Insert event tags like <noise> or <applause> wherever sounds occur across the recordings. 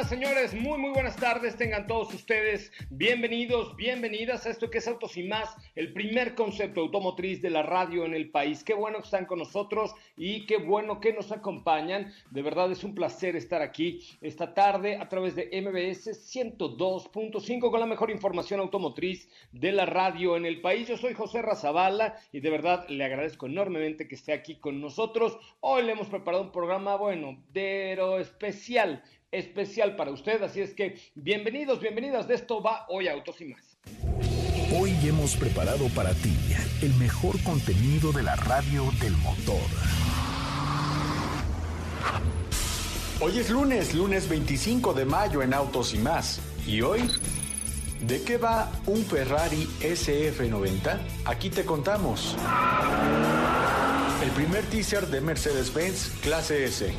Señores, muy muy buenas tardes, tengan todos ustedes bienvenidos, bienvenidas a esto que es Autos y más, el primer concepto automotriz de la radio en el país. Qué bueno que están con nosotros y qué bueno que nos acompañan. De verdad es un placer estar aquí esta tarde a través de MBS 102.5 con la mejor información automotriz de la radio en el país. Yo soy José Razabala y de verdad le agradezco enormemente que esté aquí con nosotros. Hoy le hemos preparado un programa, bueno, pero especial especial para usted. Así es que bienvenidos, bienvenidas. De esto va hoy Autos y más. Hoy hemos preparado para ti el mejor contenido de la radio del motor. Hoy es lunes, lunes 25 de mayo en Autos y más. ¿Y hoy? ¿De qué va un Ferrari SF90? Aquí te contamos. El primer teaser de Mercedes-Benz Clase S.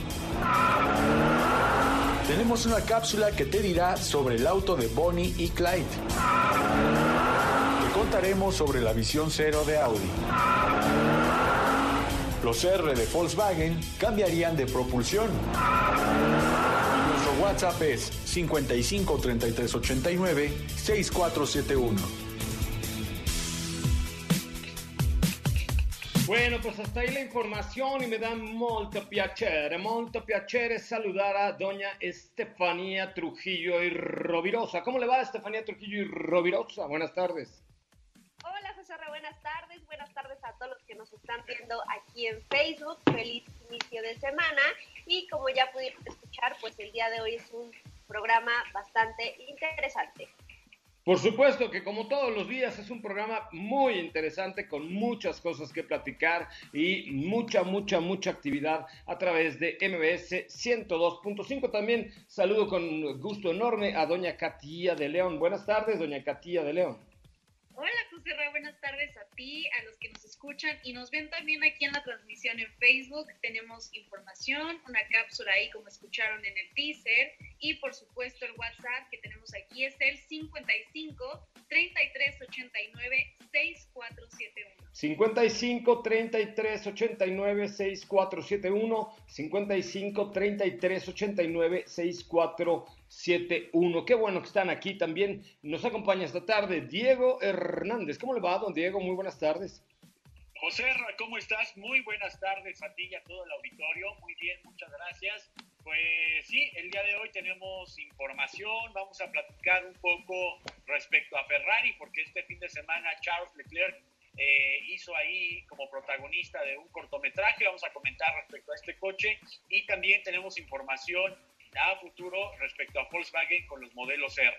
Tenemos una cápsula que te dirá sobre el auto de Bonnie y Clyde. Te contaremos sobre la visión cero de Audi. Los R de Volkswagen cambiarían de propulsión. Nuestro WhatsApp es 55 33 89 6471. Bueno, pues hasta ahí la información y me da molto piacere, molto piacere saludar a doña Estefanía Trujillo y Rovirosa. ¿Cómo le va Estefanía Trujillo y Rovirosa? Buenas tardes. Hola José buenas tardes, buenas tardes a todos los que nos están viendo aquí en Facebook. Feliz inicio de semana y como ya pudieron escuchar, pues el día de hoy es un programa bastante interesante. Por supuesto que como todos los días es un programa muy interesante con muchas cosas que platicar y mucha, mucha, mucha actividad a través de MBS 102.5. También saludo con gusto enorme a doña Katia de León. Buenas tardes, doña Katia de León. Hola José buenas tardes a ti, a los que nos escuchan y nos ven también aquí en la transmisión en Facebook. Tenemos información, una cápsula ahí como escucharon en el teaser y por supuesto el WhatsApp que tenemos aquí es el 55 33 89 6471. 55 33 89 6471 55 33 89 6471 71. Qué bueno que están aquí también. Nos acompaña esta tarde Diego Hernández. ¿Cómo le va, don Diego? Muy buenas tardes. José, ¿cómo estás? Muy buenas tardes a ti a todo el auditorio. Muy bien, muchas gracias. Pues sí, el día de hoy tenemos información, vamos a platicar un poco respecto a Ferrari, porque este fin de semana Charles Leclerc eh, hizo ahí como protagonista de un cortometraje, vamos a comentar respecto a este coche y también tenemos información a futuro respecto a Volkswagen con los modelos R.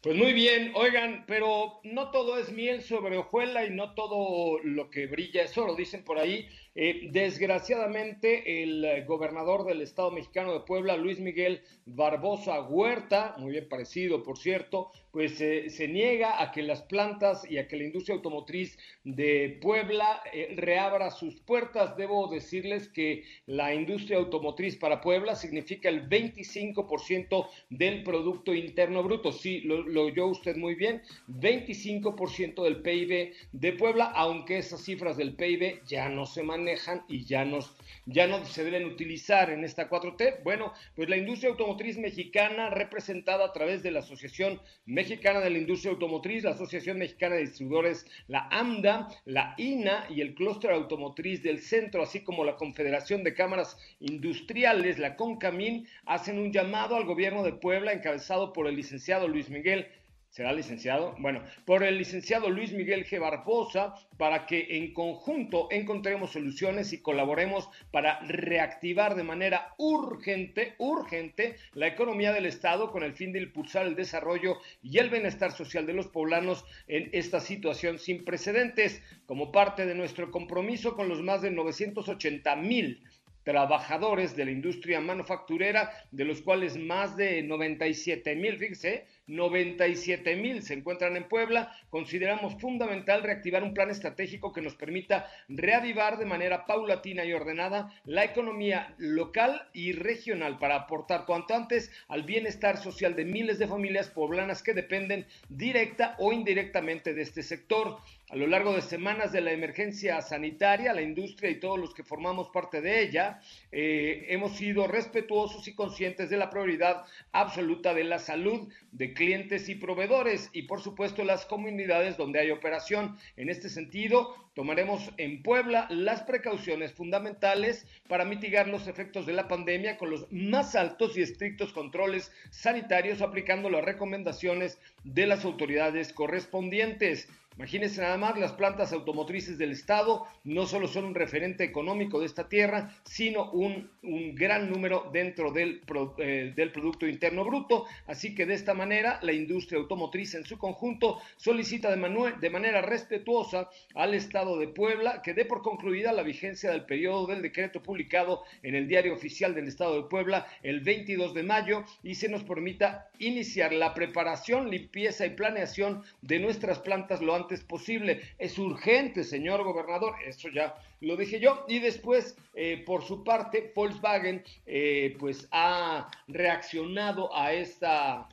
Pues muy bien, oigan, pero no todo es miel sobre hojuela y no todo lo que brilla es oro, dicen por ahí. Eh, desgraciadamente, el eh, gobernador del Estado mexicano de Puebla, Luis Miguel Barbosa Huerta, muy bien parecido, por cierto, pues eh, se niega a que las plantas y a que la industria automotriz de Puebla reabra sus puertas. Debo decirles que la industria automotriz para Puebla significa el 25% del Producto Interno Bruto. Sí, lo, lo oyó usted muy bien, 25% del PIB de Puebla, aunque esas cifras del PIB ya no se manejan y ya, nos, ya no se deben utilizar en esta 4T. Bueno, pues la industria automotriz mexicana, representada a través de la Asociación Mexicana de la Industria Automotriz, la Asociación Mexicana de Distribuidores, la AMDA, la INA y el Clúster Automotriz del Centro, así como la Confederación de Cámaras Industriales, la CONCAMIN, hacen un llamado al gobierno de Puebla, encabezado por el licenciado Luis Miguel será licenciado, bueno, por el licenciado Luis Miguel G. Barbosa, para que en conjunto encontremos soluciones y colaboremos para reactivar de manera urgente, urgente, la economía del Estado con el fin de impulsar el desarrollo y el bienestar social de los poblanos en esta situación sin precedentes, como parte de nuestro compromiso con los más de 980 mil trabajadores de la industria manufacturera, de los cuales más de 97 mil, fíjese, 97 mil se encuentran en Puebla. Consideramos fundamental reactivar un plan estratégico que nos permita reavivar de manera paulatina y ordenada la economía local y regional para aportar cuanto antes al bienestar social de miles de familias poblanas que dependen directa o indirectamente de este sector. A lo largo de semanas de la emergencia sanitaria, la industria y todos los que formamos parte de ella, eh, hemos sido respetuosos y conscientes de la prioridad absoluta de la salud de clientes y proveedores y por supuesto las comunidades donde hay operación. En este sentido, tomaremos en Puebla las precauciones fundamentales para mitigar los efectos de la pandemia con los más altos y estrictos controles sanitarios aplicando las recomendaciones de las autoridades correspondientes. Imagínense nada más, las plantas automotrices del Estado no solo son un referente económico de esta tierra, sino un, gran número dentro del, eh, del Producto Interno Bruto. Así que de esta manera, la industria automotriz en su conjunto solicita de, de manera respetuosa al Estado de Puebla que dé por concluida la vigencia del periodo del decreto publicado en el Diario Oficial del Estado de Puebla el 22 de mayo y se nos permita iniciar la preparación, limpieza y planeación de nuestras plantas lo antes es posible. Es urgente, señor gobernador, eso ya lo dije yo. Y después, eh, por su parte, Volkswagen eh, pues ha reaccionado a esta,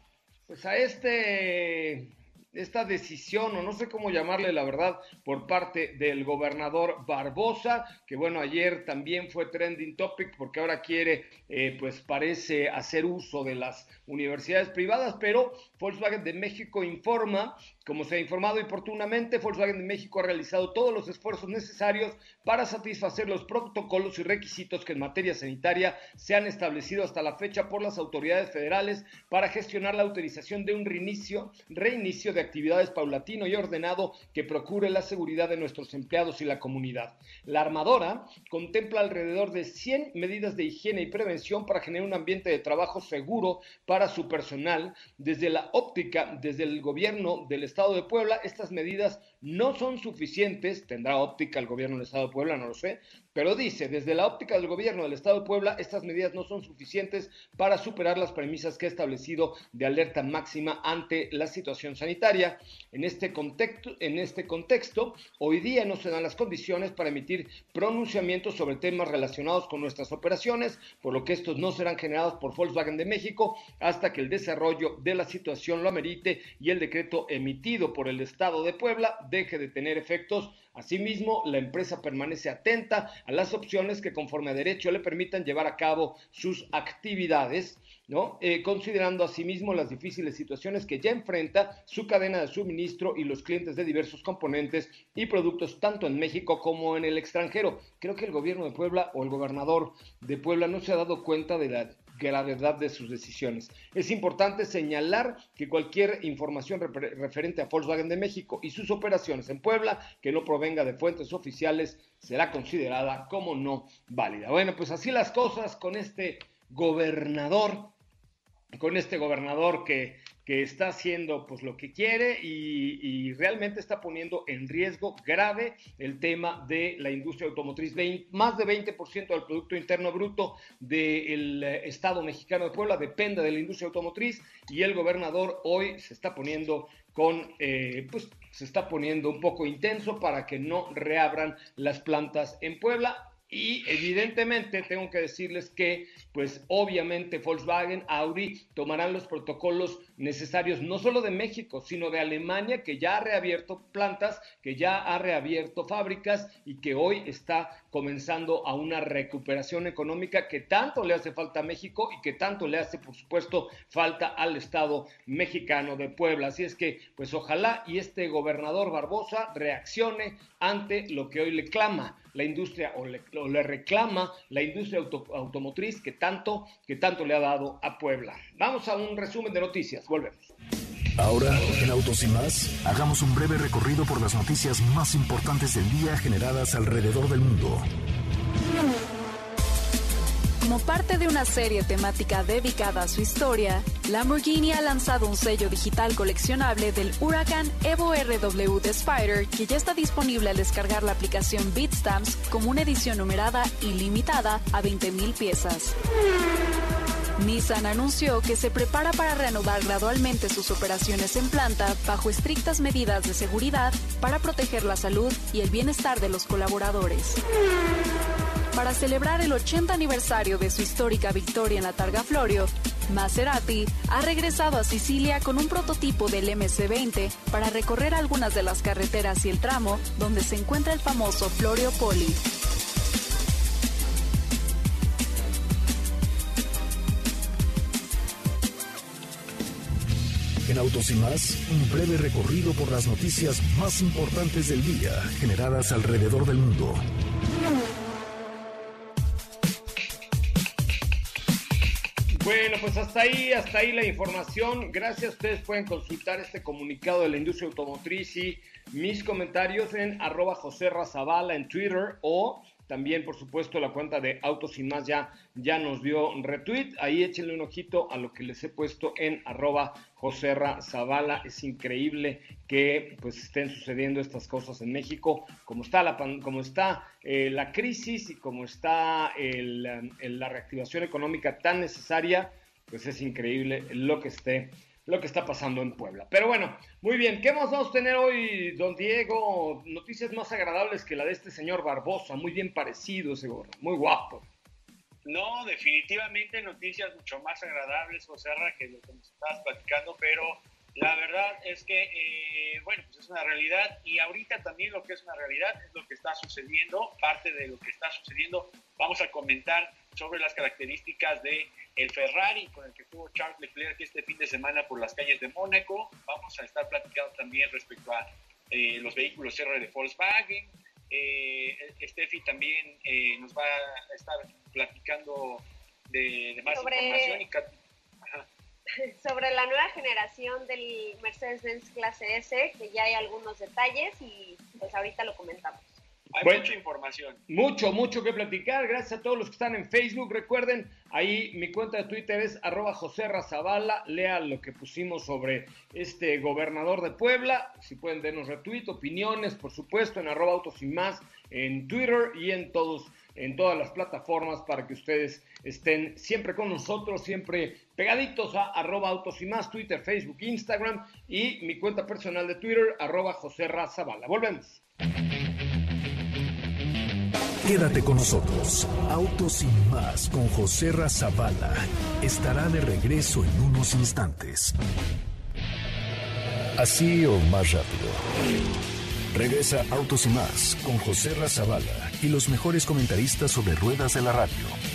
pues a este esta decisión, o no sé cómo llamarle la verdad, por parte del gobernador Barbosa, que bueno, ayer también fue trending topic porque ahora quiere, eh, pues parece hacer uso de las universidades privadas, pero Volkswagen de México informa como se ha informado oportunamente, Volkswagen de México ha realizado todos los esfuerzos necesarios para satisfacer los protocolos y requisitos que en materia sanitaria se han establecido hasta la fecha por las autoridades federales para gestionar la autorización de un reinicio, reinicio de actividades paulatino y ordenado que procure la seguridad de nuestros empleados y la comunidad. La armadora contempla alrededor de 100 medidas de higiene y prevención para generar un ambiente de trabajo seguro para su personal, desde la óptica, desde el gobierno del Estado de Puebla, estas medidas no son suficientes, tendrá óptica el gobierno del Estado de Puebla, no lo sé, pero dice, desde la óptica del gobierno del Estado de Puebla, estas medidas no son suficientes para superar las premisas que ha establecido de alerta máxima ante la situación sanitaria. En este contexto, en este contexto hoy día no se dan las condiciones para emitir pronunciamientos sobre temas relacionados con nuestras operaciones, por lo que estos no serán generados por Volkswagen de México hasta que el desarrollo de la situación lo amerite y el decreto emitido por el Estado de Puebla deje de tener efectos Asimismo, la empresa permanece atenta a las opciones que conforme a derecho le permitan llevar a cabo sus actividades, ¿no? Eh, considerando asimismo las difíciles situaciones que ya enfrenta su cadena de suministro y los clientes de diversos componentes y productos tanto en México como en el extranjero. Creo que el gobierno de Puebla o el gobernador de Puebla no se ha dado cuenta de la gravedad de sus decisiones. Es importante señalar que cualquier información referente a Volkswagen de México y sus operaciones en Puebla que no provenga de fuentes oficiales será considerada como no válida. Bueno, pues así las cosas con este gobernador con este gobernador que, que está haciendo pues lo que quiere y, realmente está poniendo en riesgo grave el tema de la industria automotriz. más de 20% del Producto Interno Bruto del Estado mexicano de Puebla depende de la industria automotriz y el gobernador hoy se está poniendo con, eh, pues se está poniendo un poco intenso para que no reabran las plantas en Puebla y evidentemente tengo que decirles que, pues obviamente Volkswagen, Audi tomarán los protocolos necesarios no solo de México, sino de Alemania, que ya ha reabierto plantas, que ya ha reabierto fábricas y que hoy está comenzando a una recuperación económica que tanto le hace falta a México y que tanto le hace, por supuesto, falta al Estado mexicano de Puebla. Así es que, pues ojalá y este gobernador Barbosa reaccione ante lo que hoy le clama la industria o le, reclama la industria automotriz que tanto, que tanto le ha dado a Puebla. Vamos a un resumen de noticias, volvemos. Ahora, en Autos y más, hagamos un breve recorrido por las noticias más importantes del día generadas alrededor del mundo. Como parte de una serie temática dedicada a su historia, Lamborghini ha lanzado un sello digital coleccionable del Huracan Evo RW de Spider que ya está disponible al descargar la aplicación BeatStamps como una edición numerada y limitada a 20.000 piezas. Nissan anunció que se prepara para reanudar gradualmente sus operaciones en planta bajo estrictas medidas de seguridad para proteger la salud y el bienestar de los colaboradores. Para celebrar el 80 aniversario de su histórica victoria en la Targa Florio, Maserati ha regresado a Sicilia con un prototipo del MC20 para recorrer algunas de las carreteras y el tramo donde se encuentra el famoso Florio Poli. En Autos y más, un breve recorrido por las noticias más importantes del día generadas alrededor del mundo. Bueno, pues hasta ahí, hasta ahí la información. Gracias, ustedes pueden consultar este comunicado de la industria automotriz y mis comentarios en arroba José Razabala en Twitter o también, por supuesto, la cuenta de Autos Sin Más ya, ya nos dio retweet. Ahí échenle un ojito a lo que les he puesto en arroba Joserra. Es increíble que pues estén sucediendo estas cosas en México, como está la, como está, eh, la crisis y como está la reactivación económica tan necesaria, pues es increíble lo que esté lo que está pasando en Puebla. Pero bueno, muy bien, ¿qué más vamos a tener hoy, don Diego? Noticias más agradables que la de este señor Barbosa, muy bien parecido ese gorro, muy guapo. No, definitivamente noticias mucho más agradables, José que lo que nos estabas platicando, pero la verdad es que, eh, bueno, pues es una realidad y ahorita también lo que es una realidad es lo que está sucediendo, parte de lo que está sucediendo. Vamos a comentar sobre las características de el Ferrari con el que tuvo Charles Leclerc este fin de semana por las calles de Mónaco. Vamos a estar platicando también respecto a eh, los vehículos R de Volkswagen. Eh, Steffi también eh, nos va a estar platicando de, más información. Y, <laughs> sobre la nueva generación del Mercedes-Benz clase S, que ya hay algunos detalles y pues ahorita lo comentamos. Hay mucha información. Mucho, mucho que platicar. Gracias a todos los que están en Facebook. Recuerden, ahí mi cuenta de Twitter es arroba José Razabala. Lean lo que pusimos sobre este gobernador de Puebla. Si pueden denos retweet, opiniones, por supuesto, en arroba autos y más, en Twitter y en todos en todas las plataformas para que ustedes estén siempre con nosotros, siempre pegaditos a arroba autos y más, Twitter, Facebook, Instagram y mi cuenta personal de Twitter, arroba José. Volvemos. Quédate con nosotros. Autos sin más con José Razabala estará de regreso en unos instantes. Así o más rápido. Regresa Autos y más con José Razabala y los mejores comentaristas sobre ruedas de la radio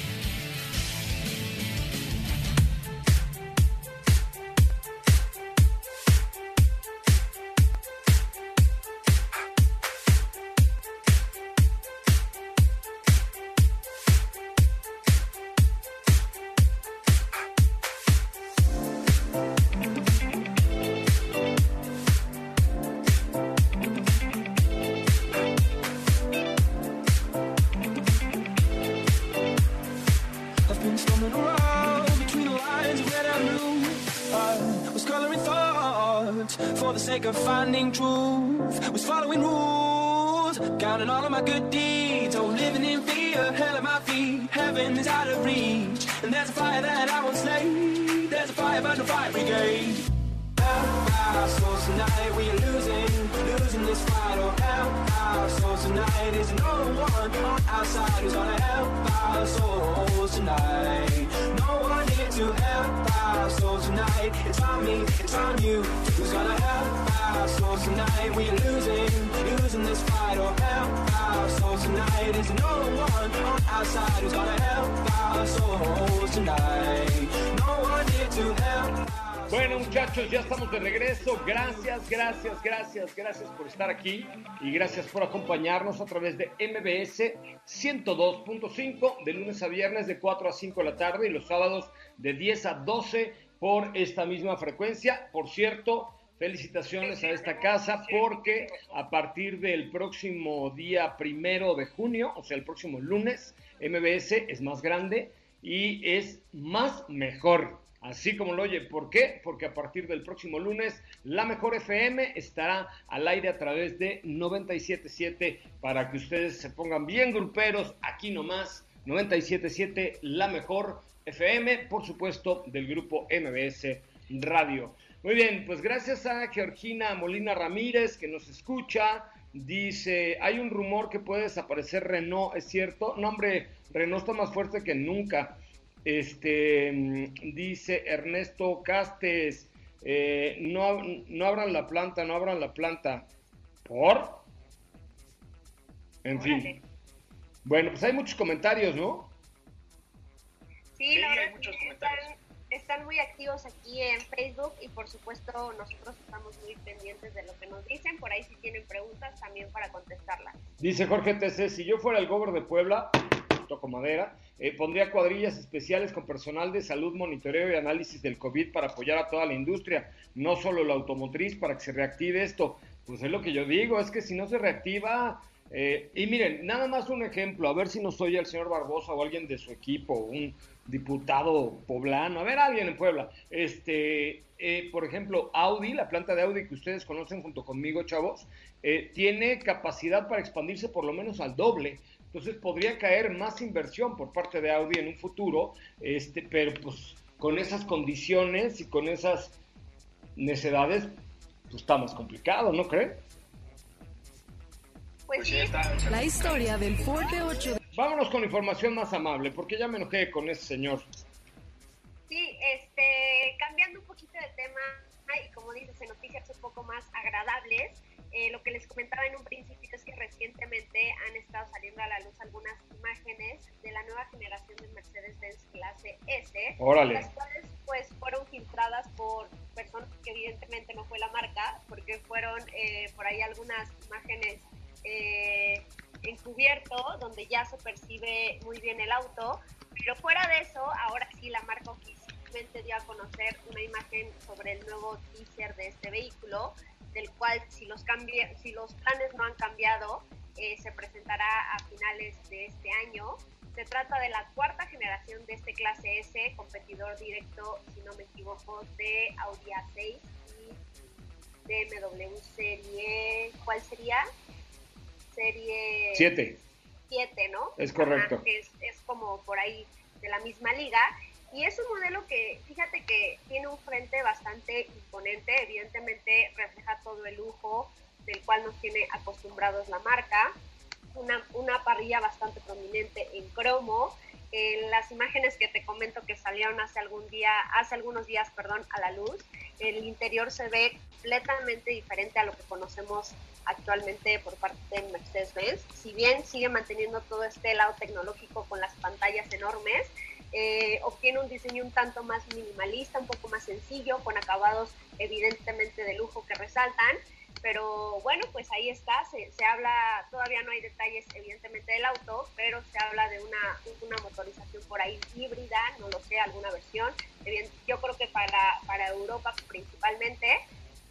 finding truth. Was following rules, counting all of my good deeds. Oh, living in fear, hell at my feet. Heaven is out of reach. And there's a fire that I won't slay. There's a fire, but no fire brigade. Help our souls tonight, we are losing, losing this fight. Oh, help our souls tonight. Is no one on our side who's gonna help our souls tonight. No to help our souls tonight. It's on me, it's on you. Who's gonna help our souls tonight? We are losing, losing this fight. Or help our souls tonight. There's no one on our side who's gonna help our souls tonight. No one here to help. Bueno muchachos, ya estamos de regreso. Gracias, gracias, gracias, gracias por estar aquí y gracias por acompañarnos a través de MBS 102.5 de lunes a viernes de 4 a 5 de la tarde y los sábados de 10 a 12 por esta misma frecuencia. Por cierto, felicitaciones a esta casa porque a partir del próximo día primero de junio, o sea, el próximo lunes, MBS es más grande y es más mejor. Así como lo oye, ¿por qué? Porque a partir del próximo lunes, la mejor FM estará al aire a través de 97.7 para que ustedes se pongan bien gruperos aquí nomás. 97.7, la mejor FM, por supuesto, del grupo MBS Radio. Muy bien, pues gracias a Georgina Molina Ramírez que nos escucha. Dice, hay un rumor que puede desaparecer Renault, ¿es cierto? No, hombre, Renault está más fuerte que nunca. Este, mm, dice Ernesto Castes, eh, no, no abran la planta, no abran la planta. ¿Por? En fin. Bueno, pues hay muchos comentarios, ¿no? Sí, Sí, la hay verdad es muchos que comentarios. están, están muy activos aquí en Facebook y por supuesto nosotros estamos muy pendientes de lo que nos dicen. Por ahí si tienen preguntas también para contestarlas. Dice Jorge TC, si yo fuera el gober de Puebla, toco madera, eh, pondría cuadrillas especiales con personal de salud, monitoreo y análisis del COVID para apoyar a toda la industria, no solo la automotriz, para que se reactive esto. Pues es lo que yo digo, es que si no se reactiva... eh, y miren, nada más un ejemplo, a ver si nos oye el señor Barbosa o alguien de su equipo, un diputado poblano, a ver, alguien en Puebla. Este, eh, por ejemplo, Audi, la planta de Audi que ustedes conocen junto conmigo, chavos, tiene capacidad para expandirse por lo menos al doble. Entonces podría caer más inversión por parte de Audi en un futuro, este, pero pues con esas condiciones y con esas necedades, pues está más complicado, ¿no creen? Pues, sí. La historia del Ford B8 de Vámonos con información más amable, porque ya me enojé con ese señor. sí, este, cambiando un poquito de tema y como dices, en noticias un poco más agradables, eh, lo que les comentaba en un principio es que recientemente han estado saliendo a la luz algunas imágenes de la nueva generación de Mercedes-Benz clase S, Órale. las cuales pues fueron filtradas por personas que evidentemente no fue la marca, porque fueron eh, por ahí algunas imágenes eh, encubierto, donde ya se percibe muy bien el auto, pero fuera de eso, ahora sí la marca oficialmente dio a conocer una imagen sobre el nuevo teaser de este vehículo, del cual si los, cambie, si los planes no han cambiado, eh, se presentará a finales de este año. Se trata de la cuarta generación de este clase S, competidor directo, si no me equivoco, de Audi A6 y BMW Serie, ¿cuál sería? Serie Siete. 7, ¿no? Es correcto. Ajá, que es, es como por ahí de la misma liga. Y es un modelo que, fíjate que tiene un frente bastante imponente, evidentemente refleja todo el lujo del cual nos tiene acostumbrados la marca, una, una parrilla bastante prominente en cromo, en las imágenes que te comento que salieron hace algún día, hace algunos días, perdón, a la luz, el interior se ve completamente diferente a lo que conocemos actualmente por parte de Mercedes-Benz. Si bien sigue manteniendo todo este lado tecnológico con las pantallas enormes, eh, obtiene un diseño un tanto más minimalista, un poco más sencillo, con acabados evidentemente de lujo que resaltan. Pero bueno, pues ahí está, se, habla, todavía no hay detalles evidentemente del auto, pero se habla de una, una motorización por ahí híbrida, no lo sé, alguna versión. Yo creo que para, para Europa principalmente.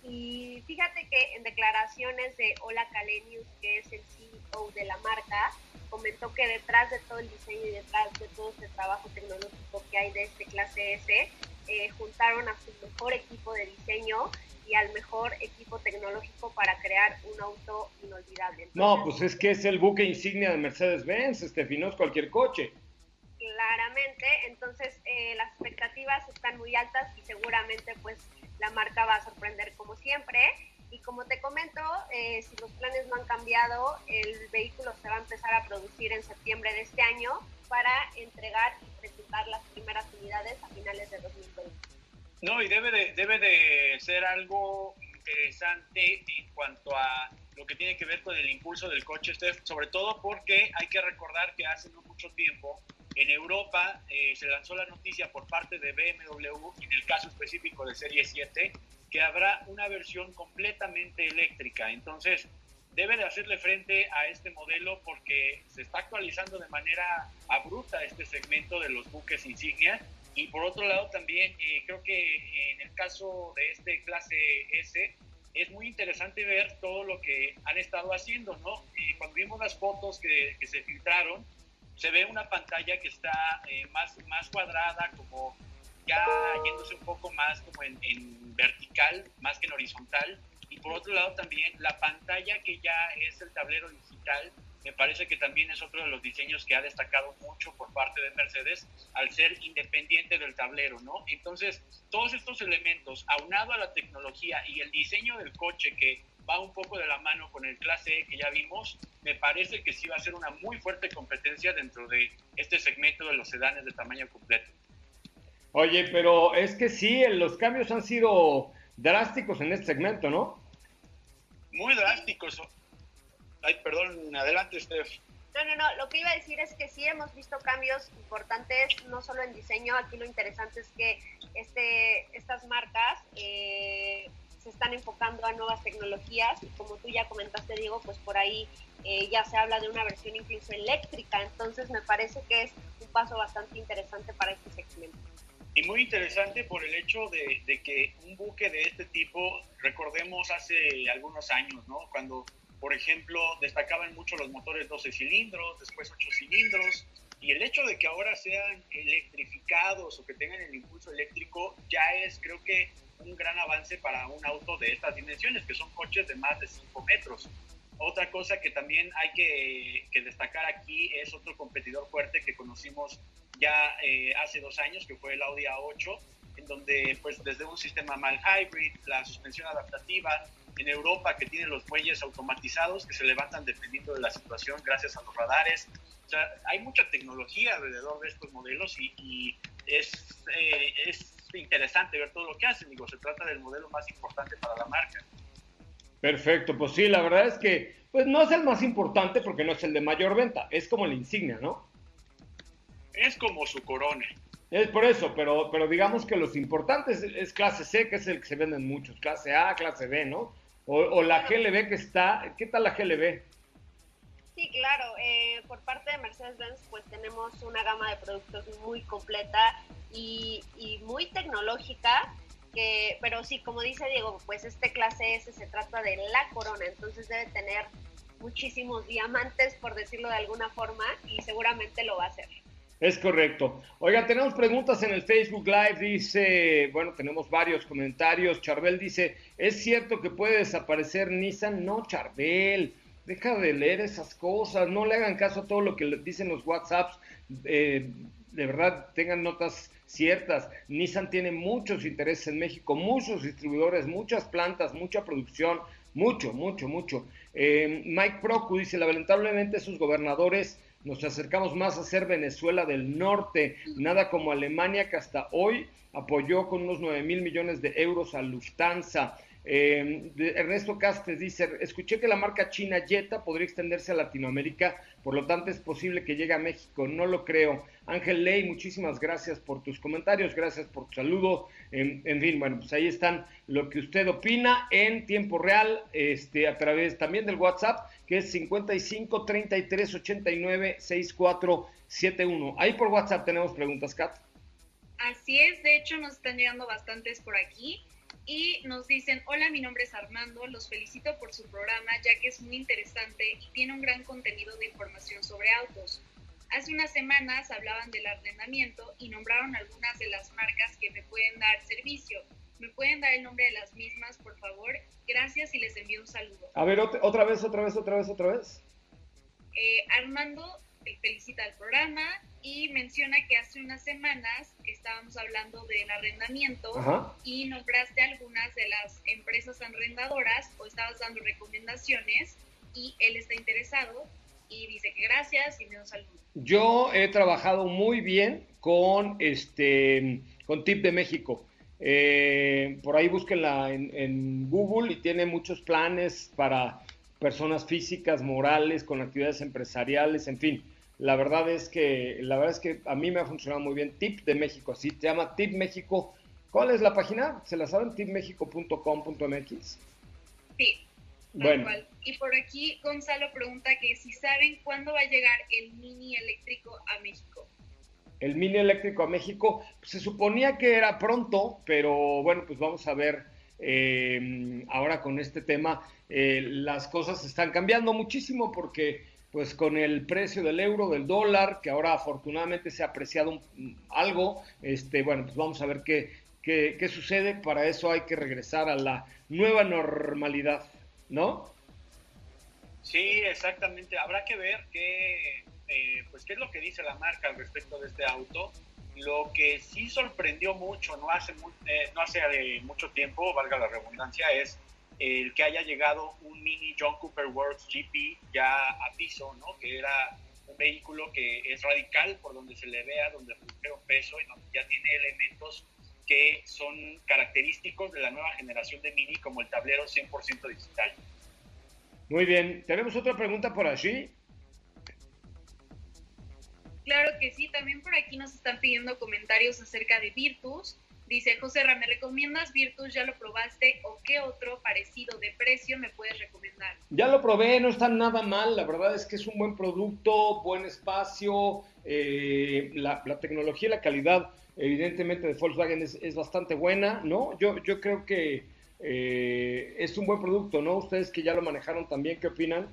Y fíjate que en declaraciones de Ola Kalenius, que es el CEO de la marca, comentó que detrás de todo el diseño y detrás de todo este trabajo tecnológico que hay de este clase S, eh, juntaron a su mejor equipo de diseño y al mejor equipo tecnológico para crear un auto inolvidable. no, pues es que es el buque insignia de Mercedes-Benz, este no es cualquier coche. Claramente, entonces eh, las expectativas están muy altas y seguramente pues la marca va a sorprender como siempre. Y como te comento, eh, si los planes no han cambiado, el vehículo se va a empezar a producir en septiembre de este año para entregar y presentar las primeras unidades a finales de 2020. No, y debe de, debe de ser algo interesante en cuanto a lo que tiene que ver con el impulso del coche, sobre todo porque hay que recordar que hace no mucho tiempo en Europa eh, se lanzó la noticia por parte de BMW, en el caso específico de Serie 7, que habrá una versión completamente eléctrica. Entonces, debe de hacerle frente a este modelo porque se está actualizando de manera abrupta este segmento de los buques insignia. Y por otro lado, también eh, creo que en el caso de este clase S, es muy interesante ver todo lo que han estado haciendo, ¿no? Y cuando vimos las fotos que, que se filtraron, se ve una pantalla que está eh, más, más cuadrada, como ya yéndose un poco más como en, vertical, más que en horizontal. Y por otro lado también la pantalla que ya es el tablero digital, me parece que también es otro de los diseños que ha destacado mucho por parte de Mercedes al ser independiente del tablero, ¿no? Entonces, todos estos elementos, aunado a la tecnología y el diseño del coche que va un poco de la mano con el clase E que ya vimos, me parece que sí va a ser una muy fuerte competencia dentro de este segmento de los sedanes de tamaño completo. Oye, pero es que sí, los cambios han sido drásticos en este segmento, ¿no? Muy drásticos. Ay, perdón, adelante, Steph. No, no, no, lo que iba a decir es que sí hemos visto cambios importantes, no solo en diseño, aquí lo interesante es que este, estas marcas eh, se están enfocando a nuevas tecnologías y como tú ya comentaste, Diego, pues por ahí eh, ya se habla de una versión incluso eléctrica, entonces me parece que es un paso bastante interesante para este segmento. Y muy interesante por el hecho de, que un buque de este tipo, recordemos hace algunos años, ¿no? Cuando, por ejemplo, destacaban mucho los motores 12 cilindros, después 8 cilindros, y el hecho de que ahora sean electrificados o que tengan el impulso eléctrico ya es, creo que, un gran avance para un auto de estas dimensiones, que son coches de más de 5 metros. Otra cosa que también hay que, destacar aquí es otro competidor fuerte que conocimos ya eh, hace dos años, que fue el Audi A8, en donde pues desde un sistema mal hybrid, la suspensión adaptativa, en Europa que tiene los muelles automatizados que se levantan dependiendo de la situación gracias a los radares. O sea, hay mucha tecnología alrededor de estos modelos y, es, eh, es interesante ver todo lo que hacen. Digo, se trata del modelo más importante para la marca. Perfecto, pues sí, la verdad es que pues no es el más importante porque no es el de mayor venta, es como la insignia, ¿no? Es como su corona. Es por eso, pero, pero digamos que los importantes es clase C, que es el que se venden muchos, clase A, clase B, ¿no? O, la GLB que está, ¿qué tal la GLB? Sí, claro, eh, por parte de Mercedes-Benz pues tenemos una gama de productos muy completa y, y muy tecnológica que, pero sí, como dice Diego, pues este clase S se trata de la corona, entonces debe tener muchísimos diamantes, por decirlo de alguna forma, y seguramente lo va a hacer. Es correcto. Oiga, tenemos preguntas en el Facebook Live. Dice, bueno, tenemos varios comentarios. Charbel dice, ¿es cierto que puede desaparecer Nissan? No, Charbel, deja de leer esas cosas. No le hagan caso a todo lo que dicen los WhatsApps. Eh, de verdad, tengan notas ciertas. Nissan tiene muchos intereses en México, muchos distribuidores, muchas plantas, mucha producción, mucho, mucho, mucho. Eh, Mike Procu dice, lamentablemente sus gobernadores nos acercamos más a ser Venezuela del Norte, nada como Alemania que hasta hoy apoyó con unos 9 mil millones de euros a Lufthansa. Eh, Ernesto Castes dice, escuché que la marca china Jetta podría extenderse a Latinoamérica, por lo tanto es posible que llegue a México, no lo creo. Ángel Ley, muchísimas gracias por tus comentarios, gracias por tu saludo. En, fin, bueno, pues ahí están lo que usted opina en tiempo real, este, a través también del WhatsApp, que es 55 33 89 64 71. Ahí por WhatsApp tenemos preguntas, Kat. Así es, de hecho nos están llegando bastantes por aquí y nos dicen, hola, mi nombre es Armando, los felicito por su programa ya que es muy interesante y tiene un gran contenido de información sobre autos. hace unas semanas hablaban del arrendamiento y nombraron algunas de las marcas que me pueden dar servicio. ¿Me pueden dar el nombre de las mismas, por favor? Gracias y les envío un saludo. A ver, otra vez, otra vez, otra vez, otra vez. Eh, Armando felicita al programa y menciona que hace unas semanas estábamos hablando del arrendamiento y nombraste algunas de las empresas arrendadoras o estabas dando recomendaciones y él está interesado y dice que gracias y me da un saludo. Yo he trabajado muy bien con este con Tip de México. Eh, por ahí búsquenla en, en Google y tiene muchos planes para personas físicas, morales, con actividades empresariales, en fin la verdad es que, la verdad es que a mí me ha funcionado muy bien. Tip de México, así se llama Tip México. ¿Cuál es la página? ¿Se la saben? tipmexico.com.mx. Sí. Bueno. Y por aquí Gonzalo pregunta que si saben cuándo va a llegar el mini eléctrico a México. El mini eléctrico a México, se suponía que era pronto, pero bueno, pues vamos a ver eh, ahora con este tema. Eh, las cosas están cambiando muchísimo porque pues con el precio del euro, del dólar, que ahora afortunadamente se ha apreciado algo, este, bueno, pues vamos a ver qué, qué, sucede. Para eso hay que regresar a la nueva normalidad, ¿no? Sí, exactamente. Habrá que ver qué, eh, pues qué es lo que dice la marca al respecto de este auto. Lo que sí sorprendió mucho, no hace, eh, no hace de mucho tiempo, valga la redundancia, es el que haya llegado un mini John Cooper Works GP ya a piso, ¿no? Que era un vehículo que es radical por donde se le vea, donde recupera un peso y donde ya tiene elementos que son característicos de la nueva generación de Mini, como el tablero 100% digital. Muy bien, tenemos otra pregunta por allí. Claro que sí, también por aquí nos están pidiendo comentarios acerca de Virtus. Dice José ¿me recomiendas Virtus? ¿Ya lo probaste? ¿O qué otro parecido de precio me puedes recomendar? Ya lo probé, no está nada mal. La verdad es que es un buen producto, buen espacio. Eh, la, tecnología y la calidad, evidentemente, de Volkswagen es, bastante buena, ¿no? Yo, yo creo que eh, es un buen producto, ¿no? Ustedes que ya lo manejaron también, ¿qué opinan?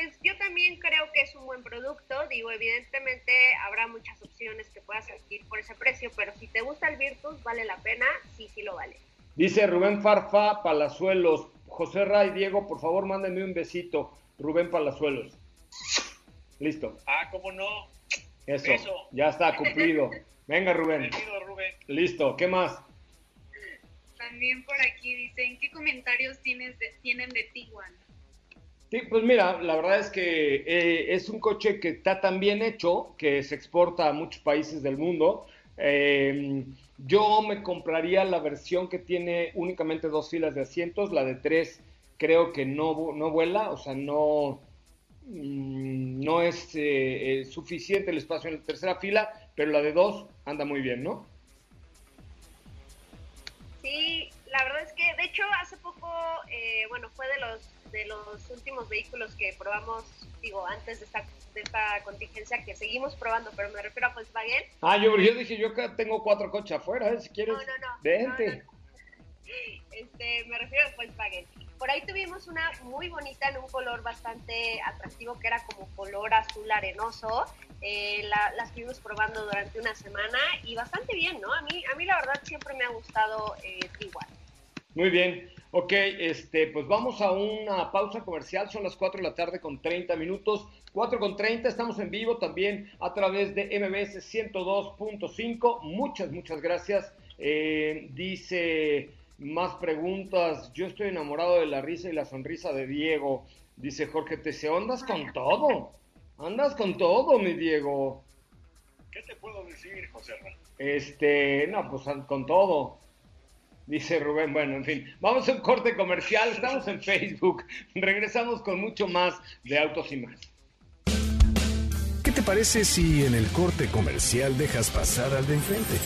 Pues yo también creo que es un buen producto. Digo, evidentemente habrá muchas opciones que puedas adquirir por ese precio, pero si te gusta el Virtus, vale la pena. Sí, sí lo vale. Dice Rubén Farfa Palazuelos. José Ray, Diego, por favor, mándenme un besito. Rubén Palazuelos. Listo. Ah, ¿cómo no? Eso, ya está cumplido. Venga, Rubén. Rubén. Listo, ¿qué más? También por aquí dicen, ¿qué comentarios tienes tienen de Tiguan? Sí, pues mira, la verdad es que eh, es un coche que está tan bien hecho que se exporta a muchos países del mundo. Eh, yo me compraría la versión que tiene únicamente dos filas de asientos, la de tres creo que no, no vuela, o sea, no, mm, no es eh, suficiente el espacio en la tercera fila, pero la de dos anda muy bien, ¿no? Sí, la verdad es que, de hecho, hace poco, bueno, fue de los de los últimos vehículos que probamos, digo, antes de esta, de esta contingencia que seguimos probando, pero me refiero a Volkswagen. Ah, yo, yo dije, yo tengo cuatro coches afuera, ¿eh? si quieres, no, no, no, vente. <laughs> Este, me refiero a Volkswagen. Por ahí tuvimos una muy bonita en un color bastante atractivo que era como color azul arenoso. Eh, la, la, estuvimos probando durante una semana y bastante bien, ¿no? A mí, a mí la verdad siempre me ha gustado eh, igual. Muy bien. Ok, este, pues vamos a una pausa comercial. Son las 4 de la tarde con 30 minutos. 4 con 30, estamos en vivo también a través de MBS 102.5. Muchas, muchas gracias. Eh, dice más preguntas. Yo estoy enamorado de la risa y la sonrisa de Diego. Dice Jorge Teseo, andas con todo. Andas con todo, mi Diego. ¿Qué te puedo decir, José? Este, no, pues con todo. Dice Rubén, bueno, en fin, vamos a un corte comercial, estamos en Facebook, regresamos con mucho más de Autos y más. ¿Qué te parece si en el corte comercial dejas pasar al de enfrente?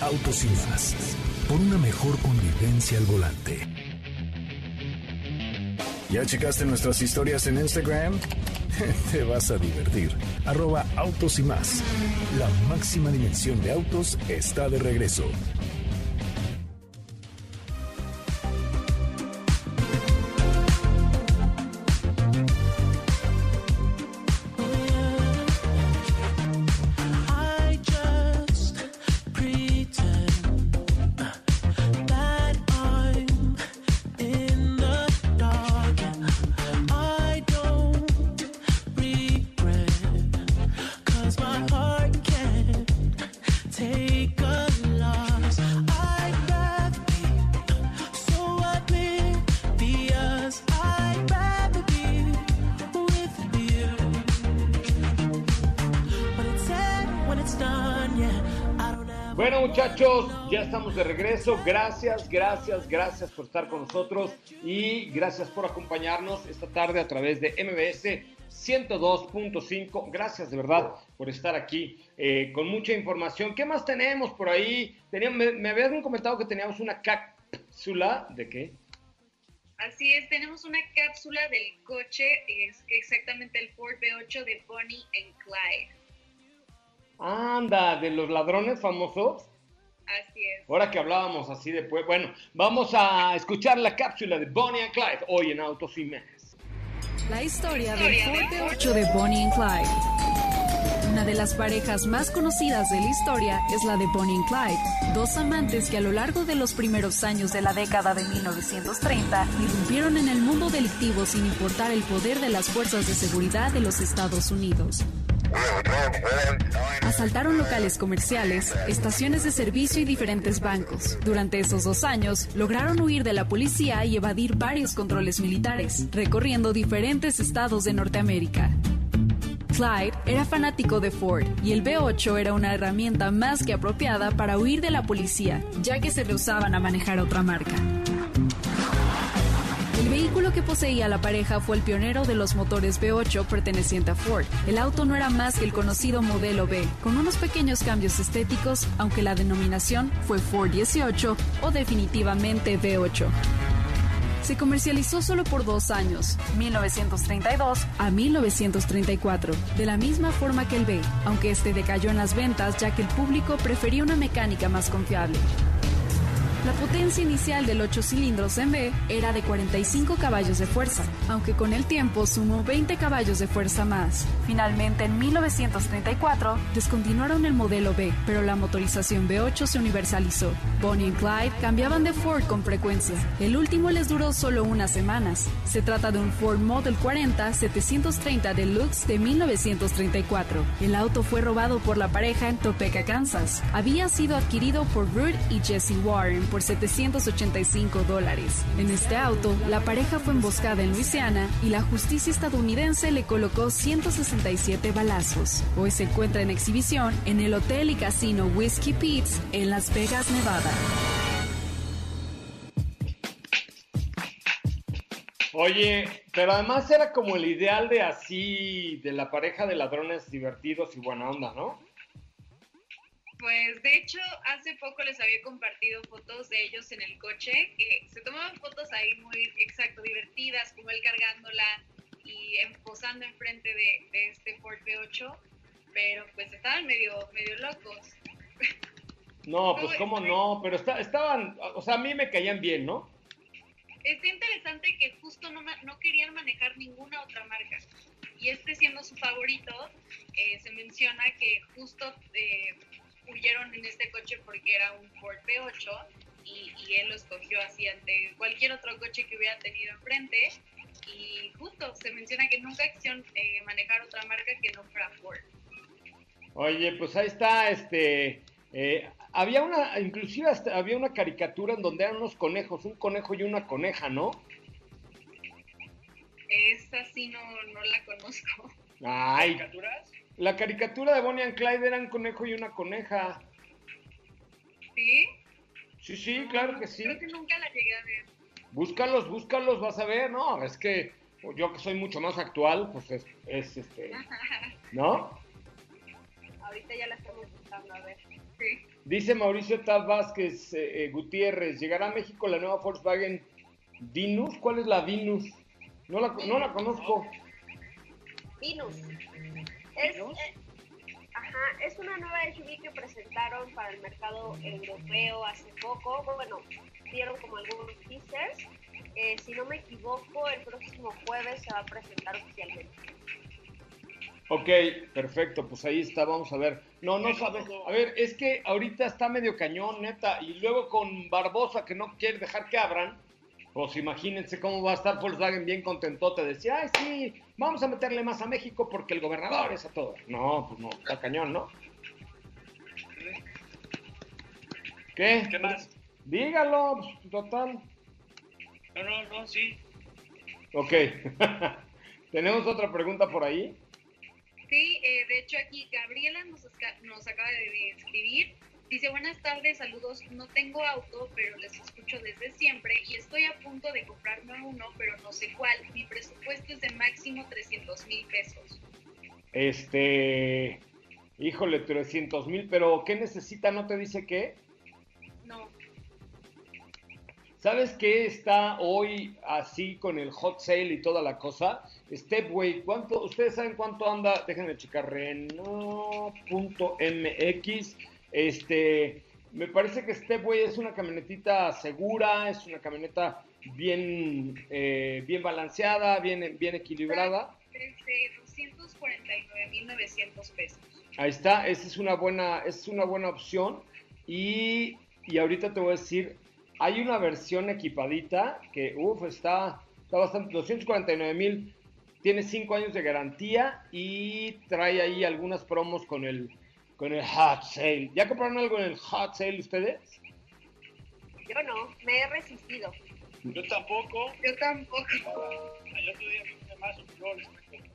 Autos y más, por una mejor convivencia al volante. ¿Ya checaste nuestras historias en Instagram? <laughs> Te vas a divertir. Arroba autos y más. La máxima dimensión de autos está de regreso. Estamos de regreso. Gracias, gracias, gracias por estar con nosotros y gracias por acompañarnos esta tarde a través de MBS 102.5. Gracias de verdad por estar aquí eh, con mucha información. ¿Qué más tenemos por ahí? Teníamos, me, me habían comentado que teníamos una cápsula de qué? Así es, tenemos una cápsula del coche, es exactamente el Ford B8 de Bonnie and Clyde. Anda, de los ladrones famosos. Así es. Ahora que hablábamos así después, bueno, vamos a escuchar la cápsula de Bonnie and Clyde hoy en Autos y Más. La historia del Ford B8 de Bonnie and Clyde. Una de las parejas más conocidas de la historia es la de Bonnie and Clyde, dos amantes que a lo largo de los primeros años de la década de 1930 irrumpieron en el mundo delictivo sin importar el poder de las fuerzas de seguridad de los Estados Unidos. Asaltaron locales comerciales, estaciones de servicio y diferentes bancos. Durante esos dos años, lograron huir de la policía y evadir varios controles militares, recorriendo diferentes estados de Norteamérica. Clyde era fanático de Ford y el B8 era una herramienta más que apropiada para huir de la policía, ya que se rehusaban a manejar otra marca. El vehículo que poseía la pareja fue el pionero de los motores V8 perteneciente a Ford. El auto no era más que el conocido modelo B, con unos pequeños cambios estéticos, aunque la denominación fue Ford 18 o definitivamente V8. Se comercializó solo por dos años, 1932 a 1934, de la misma forma que el B, aunque este decayó en las ventas ya que el público prefería una mecánica más confiable. La potencia inicial del 8 cilindros en B era de 45 caballos de fuerza, aunque con el tiempo sumó 20 caballos de fuerza más. Finalmente, en 1934, descontinuaron el modelo B, pero la motorización V8 se universalizó. Bonnie y Clyde cambiaban de Ford con frecuencia. El último les duró solo unas semanas. Se trata de un Ford Model 40 730 Deluxe de 1934. El auto fue robado por la pareja en Topeka, Kansas. Había sido adquirido por Ruth y Jesse Warren por 785 dólares. En este auto, la pareja fue emboscada en Luisiana y la justicia estadounidense le colocó 167 balazos. Hoy se encuentra en exhibición en el hotel y casino Whiskey Pete's en Las Vegas, Nevada. Oye, pero además era como el ideal de así, de la pareja de ladrones divertidos y buena onda, ¿no? Pues de hecho, hace poco les había compartido fotos de ellos en el coche, que se tomaban fotos ahí muy, exacto, divertidas, como él cargándola y posando enfrente de, de este Ford V8, pero pues estaban medio, medio locos. No, pues cómo no, pero está- estaban, o sea, a mí me caían bien, ¿no? Está interesante que justo no querían manejar ninguna otra marca. Y este siendo su favorito, eh, se menciona que justo eh, huyeron en este coche porque era un Ford V8 y, y él lo escogió así ante cualquier otro coche que hubiera tenido enfrente. Y justo se menciona que nunca quisieron eh, manejar otra marca que no fuera Ford. Oye, pues ahí está, este, eh, había una, inclusive hasta había una caricatura en donde eran unos conejos, un conejo y una coneja, ¿no? Esa sí no, no la conozco. Ay, ¿Caricaturas? La caricatura de Bonnie and Clyde era un conejo y una coneja. ¿Sí? Sí, sí, claro que sí. Creo que nunca la llegué a ver. Búscalos, búscalos, vas a ver, no, es que yo que soy mucho más actual, pues es, es este, <laughs> ¿no? Ahorita ya la estamos buscando, a ver. Sí. Dice Mauricio Tal Vázquez eh, eh, Gutiérrez, ¿llegará a México la nueva Volkswagen Vinus? ¿Cuál es la Vinus? No la, no la conozco. Vinus. Es, eh, ajá, es una nueva SUV que presentaron para el mercado europeo hace poco. Bueno, dieron como algunos teasers. Eh, si no me equivoco, el próximo jueves se va a presentar oficialmente. Ok, perfecto, pues ahí está, vamos a ver. No, no sabe. A ver, es que ahorita está medio cañón, neta, y luego con Barbosa que no quiere dejar que abran, pues imagínense cómo va a estar Volkswagen bien contentote. Decía, ay, sí, vamos a meterle más a México porque el gobernador es a todo. No, pues no, está cañón, ¿no? ¿Qué? ¿Qué más? Dígalo, pues, total. No, no, no, sí. Ok. <laughs> ¿Tenemos otra pregunta por ahí? Sí, eh, de hecho aquí Gabriela nos, acaba de escribir Dice, buenas tardes, saludos. No tengo auto, pero les escucho desde siempre y estoy a punto de comprarme uno, pero no sé cuál. Mi presupuesto es de máximo 300 mil pesos. Este, híjole, 300 mil, pero ¿qué necesita? ¿No te dice qué? No, ¿Sabes qué está hoy así con el hot sale y toda la cosa? Stepway, ¿cuánto, ustedes saben cuánto anda? Déjenme checar, Renault.mx. Este, me parece que Stepway es una camionetita segura, es una camioneta bien, eh, bien balanceada, bien, bien equilibrada. desde 249.900 pesos. Ahí está, esa es una buena, es una buena opción. Y, y ahorita te voy a decir, hay una versión equipadita que, uff, está, está bastante, 249 mil, tiene 5 años de garantía y trae ahí algunas promos con el, con el hot sale. ¿Ya compraron algo en el hot sale ustedes? Yo no, me he resistido. Yo tampoco. Yo tampoco. Al otro día me más yo les cuento.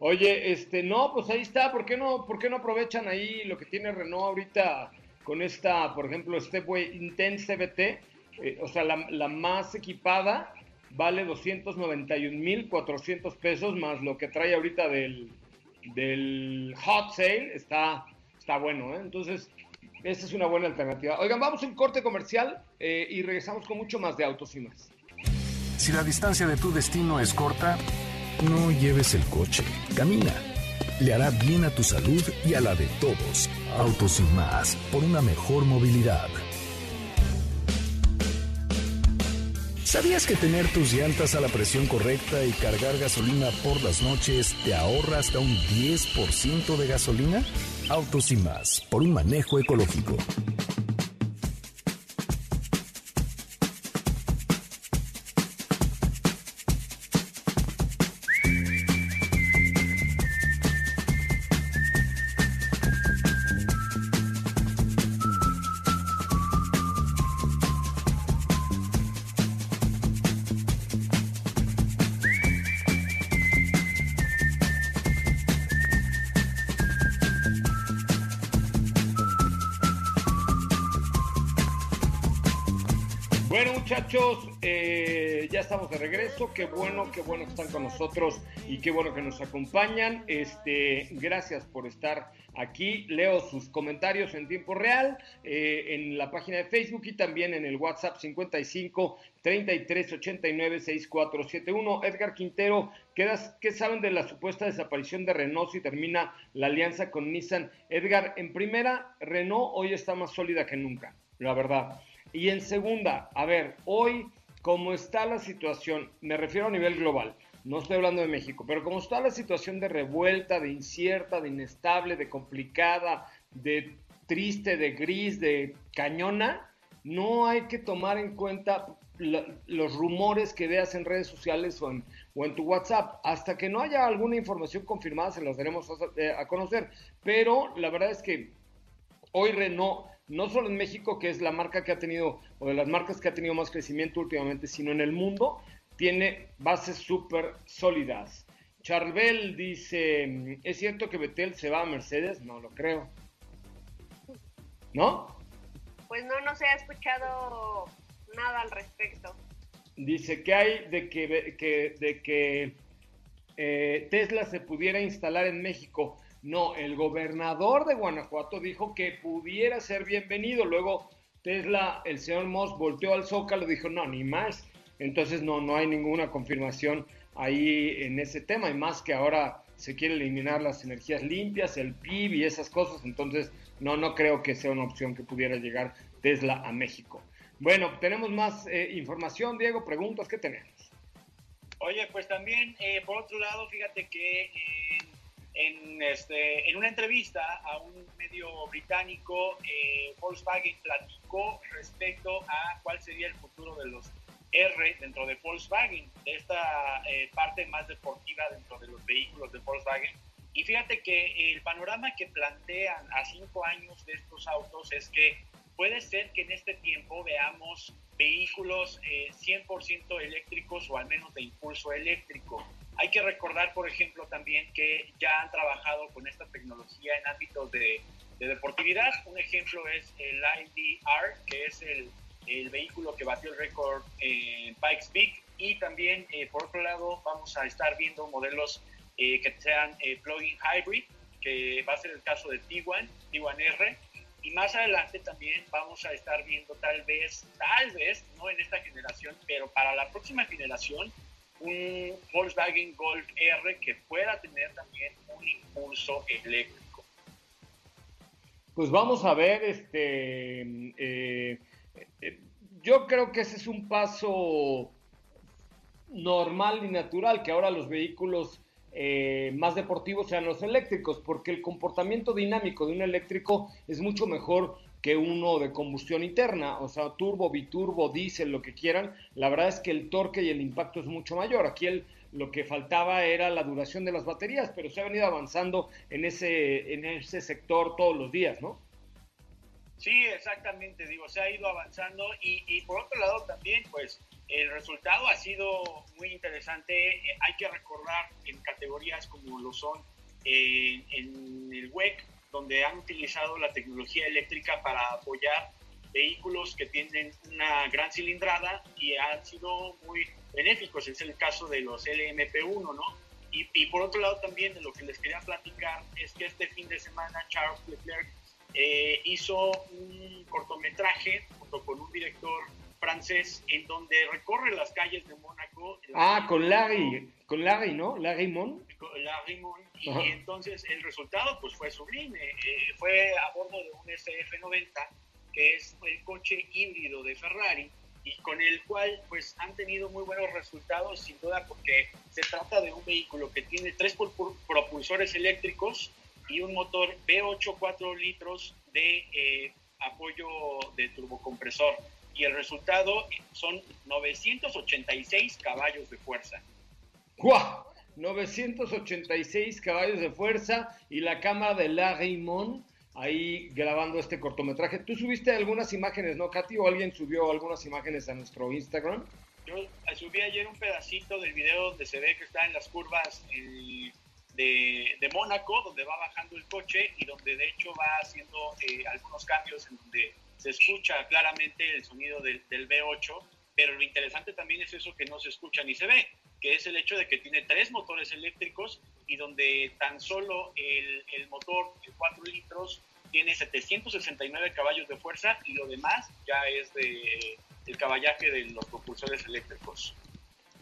Oye, este, no, pues ahí está, ¿por qué no, por qué no aprovechan ahí lo que tiene Renault ahorita con esta, por ejemplo, Stepway Intense CBT? Eh, o sea, la, la más equipada vale 291.400 pesos más lo que trae ahorita del, del hot sale, está, está bueno, ¿eh? Entonces, esa es una buena alternativa. Oigan, vamos a un corte comercial eh, y regresamos con mucho más de autos y más. Si la distancia de tu destino es corta, no lleves el coche, camina. Le hará bien a tu salud y a la de todos. Autos y más, por una mejor movilidad. ¿Sabías que tener tus llantas a la presión correcta y cargar gasolina por las noches te ahorra hasta un 10% de gasolina? Autos y más, por un manejo ecológico. Muchachos, eh, ya estamos de regreso. Qué bueno, qué bueno que están con nosotros y qué bueno que nos acompañan. Este, gracias por estar aquí. Leo sus comentarios en tiempo real eh, en la página de Facebook y también en el WhatsApp 55 33 89 6471. Edgar Quintero, ¿qué, saben de la supuesta desaparición de Renault si termina la alianza con Nissan? Edgar, en primera, Renault hoy está más sólida que nunca, la verdad. Y en segunda, a ver, hoy, como está la situación, me refiero a nivel global, no estoy hablando de México, pero como está la situación de revuelta, de incierta, de inestable, de complicada, de triste, de gris, de cañona, no hay que tomar en cuenta los rumores que veas en redes sociales o en, tu WhatsApp. Hasta que no haya alguna información confirmada, se las daremos a, a conocer. Pero la verdad es que hoy Renault, no solo en México, que es la marca que ha tenido, o de las marcas que ha tenido más crecimiento últimamente, sino en el mundo, tiene bases súper sólidas. Charbel dice, ¿es cierto que Betel se va a Mercedes? No lo creo. ¿No? Pues no, no se ha escuchado nada al respecto. Dice que hay de que, que- de que eh, Tesla se pudiera instalar en México. No, el gobernador de Guanajuato dijo que pudiera ser bienvenido. Luego Tesla, el señor Moss volteó al Zócalo y dijo, no, ni más. Entonces no, no hay ninguna confirmación ahí en ese tema. Y más que ahora se quiere eliminar las energías limpias, el PIB y esas cosas. Entonces no, no creo que sea una opción que pudiera llegar Tesla a México. Bueno, tenemos más eh, información, Diego, preguntas, ¿qué tenemos? Oye, pues también, eh, por otro lado, fíjate que eh, en, este, una entrevista a un medio británico, eh, Volkswagen platicó respecto a cuál sería el futuro de los R dentro de Volkswagen, de esta eh, parte más deportiva dentro de los vehículos de Volkswagen. Y fíjate que el panorama que plantean a cinco años de estos autos es que puede ser que en este tiempo veamos vehículos eh, 100% eléctricos o al menos de impulso eléctrico. Hay que recordar, por ejemplo, también que ya han trabajado con esta tecnología en ámbitos de de deportividad. Un ejemplo es el IDR, que es el, el vehículo que batió el récord en Pikes Peak. Y también, eh, por otro lado, vamos a estar viendo modelos eh, que sean eh, plug-in hybrid, que va a ser el caso de Tiguan, Tiguan R. Y más adelante también vamos a estar viendo tal vez, tal vez, no en esta generación, pero para la próxima generación, un Volkswagen Golf R que pueda tener también un impulso eléctrico. Pues vamos a ver, este, eh, eh, yo creo que ese es un paso normal y natural, que ahora los vehículos eh, más deportivos sean los eléctricos, porque el comportamiento dinámico de un eléctrico es mucho mejor que uno de combustión interna, o sea, turbo, biturbo, diésel, lo que quieran, la verdad es que el torque y el impacto es mucho mayor. Aquí el, lo que faltaba era la duración de las baterías, pero se ha venido avanzando en ese, en ese sector todos los días, ¿no? Sí, exactamente, digo, se ha ido avanzando y, y por otro lado también, pues, el resultado ha sido muy interesante. Eh, hay que recordar en categorías como lo son eh, en el WEC, donde han utilizado la tecnología eléctrica para apoyar vehículos que tienen una gran cilindrada y han sido muy benéficos. Es el caso de los LMP1, ¿no? Y, y por otro lado también de lo que les quería platicar es que este fin de semana Charles Leclerc eh, hizo un cortometraje junto con un director francés en donde recorre las calles de Mónaco. Ah, con Larry, con Larry, ¿no? Larry Mon. Larry Mon. Y Ajá. entonces el resultado pues fue sublime. Eh, fue a bordo de un SF90, que es el coche híbrido de Ferrari y con el cual pues han tenido muy buenos resultados sin duda porque se trata de un vehículo que tiene tres propulsores eléctricos y un motor V8 4 litros de eh, apoyo de turbocompresor y el resultado son 986 caballos de fuerza. ¡Guau! 986 caballos de fuerza y la cámara de Larry Mon ahí grabando este cortometraje. ¿Tú subiste algunas imágenes, no, Katy? ¿O alguien subió algunas imágenes a nuestro Instagram? Yo subí ayer un pedacito del video donde se ve que está en las curvas eh, de, Mónaco, donde va bajando el coche y donde de hecho va haciendo eh, algunos cambios en donde se escucha claramente el sonido del, del V8, pero lo interesante también es eso que no se escucha ni se ve, que es el hecho de que tiene tres motores eléctricos y donde tan solo el, el motor de 4 litros tiene 769 caballos de fuerza y lo demás ya es de el caballaje de los propulsores eléctricos.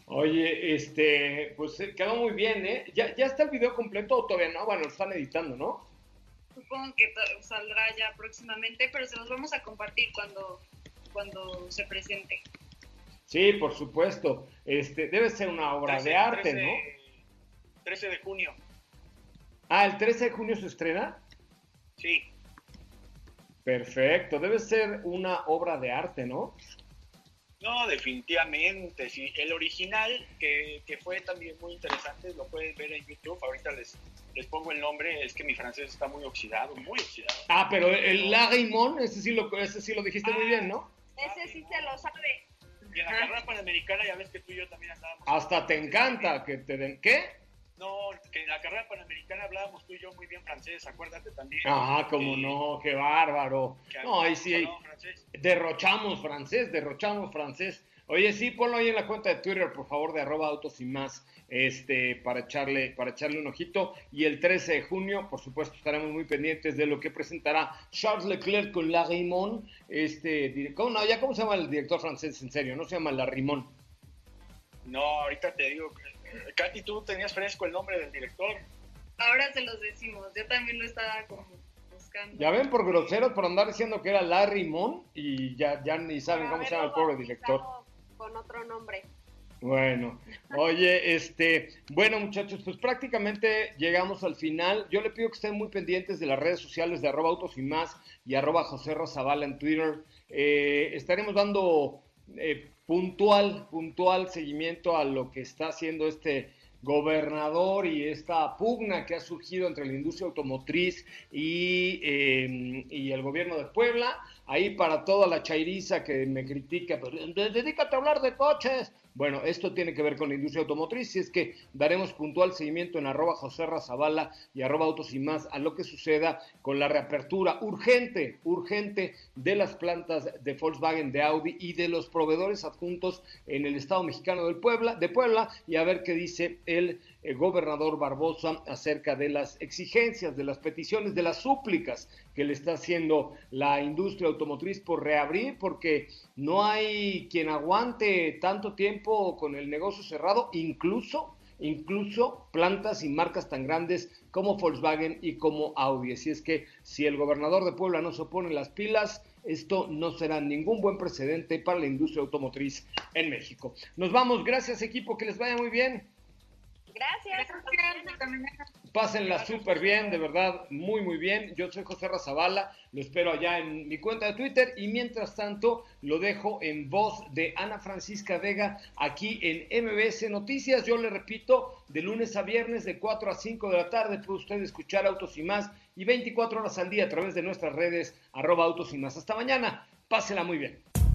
Oye, este, pues quedó muy bien, ¿eh? ¿Ya, ¿Ya está el video completo o todavía no? Bueno, lo están editando, ¿no? Supongo que saldrá ya próximamente, pero se los vamos a compartir cuando, cuando se presente. Sí, por supuesto. Este, debe ser una obra 13, de arte, 13, ¿no? 13 de junio. Ah, ¿el 13 de junio se estrena? Sí. Perfecto, debe ser una obra de arte, ¿no? No, definitivamente, sí. El original, que, que, fue también muy interesante, lo pueden ver en YouTube. Ahorita les, les pongo el nombre, es que mi francés está muy oxidado, muy oxidado. Ah, pero el Lagrimón, ese sí lo, ese sí lo dijiste ah, muy bien, ¿no? Ese sí se lo sabe. Y en la carrera panamericana ya ves que tú y yo también andábamos. Hasta te encanta que te den. ¿Qué? No, que en la carrera panamericana hablábamos tú y yo muy bien francés, acuérdate también. Ah, como eh, no, qué bárbaro. Que no, ahí sí, francés. derrochamos francés, derrochamos francés. Oye, sí, ponlo ahí en la cuenta de Twitter, por favor, de arroba autos y más, este, para echarle, para echarle un ojito. Y el 13 de junio, por supuesto, estaremos muy pendientes de lo que presentará Charles Leclerc con Larrimon, este, ¿cómo, no, ya cómo se llama el director francés, en serio, no se llama Larrimon. No, ahorita te digo, Katy, tú tenías fresco el nombre del director. Ahora se los decimos, yo también lo estaba como buscando. Ya ven por groseros por andar diciendo que era Larry Mon y ya, ya ni saben cómo se llama el pobre director. Con otro nombre. Bueno, oye, este, bueno muchachos, pues prácticamente llegamos al final. Yo le pido que estén muy pendientes de las redes sociales de arroba autos y más y arroba José Rozabala en Twitter. Eh, estaremos dando eh, puntual, puntual seguimiento a lo que está haciendo este gobernador y esta pugna que ha surgido entre la industria automotriz y, eh, y el gobierno de Puebla. Ahí para toda la chairiza que me critica, pues, dedícate a hablar de coches. Bueno, esto tiene que ver con la industria automotriz, y es que daremos puntual seguimiento en arroba José Razabala y arroba autos y más a lo que suceda con la reapertura urgente, urgente de las plantas de Volkswagen, de Audi y de los proveedores adjuntos en el Estado mexicano del Puebla, de Puebla y a ver qué dice el, el gobernador Barbosa acerca de las exigencias, de las peticiones, de las súplicas que le está haciendo la industria automotriz por reabrir, porque no hay quien aguante tanto tiempo con el negocio cerrado, incluso incluso plantas y marcas tan grandes como Volkswagen y como Audi. Así es que si el gobernador de Puebla no se opone las pilas, esto no será ningún buen precedente para la industria automotriz en México. Nos vamos, gracias equipo, que les vaya muy bien. Gracias. Pásenla súper bien, de verdad, muy, muy bien. Yo soy José Razabala, lo espero allá en mi cuenta de Twitter y mientras tanto lo dejo en voz de Ana Francisca Vega aquí en MBS Noticias. Yo le repito, de lunes a viernes de 4 a 5 de la tarde puede usted escuchar Autos y más y 24 horas al día a través de nuestras redes arroba Autos y más. Hasta mañana, pásela muy bien.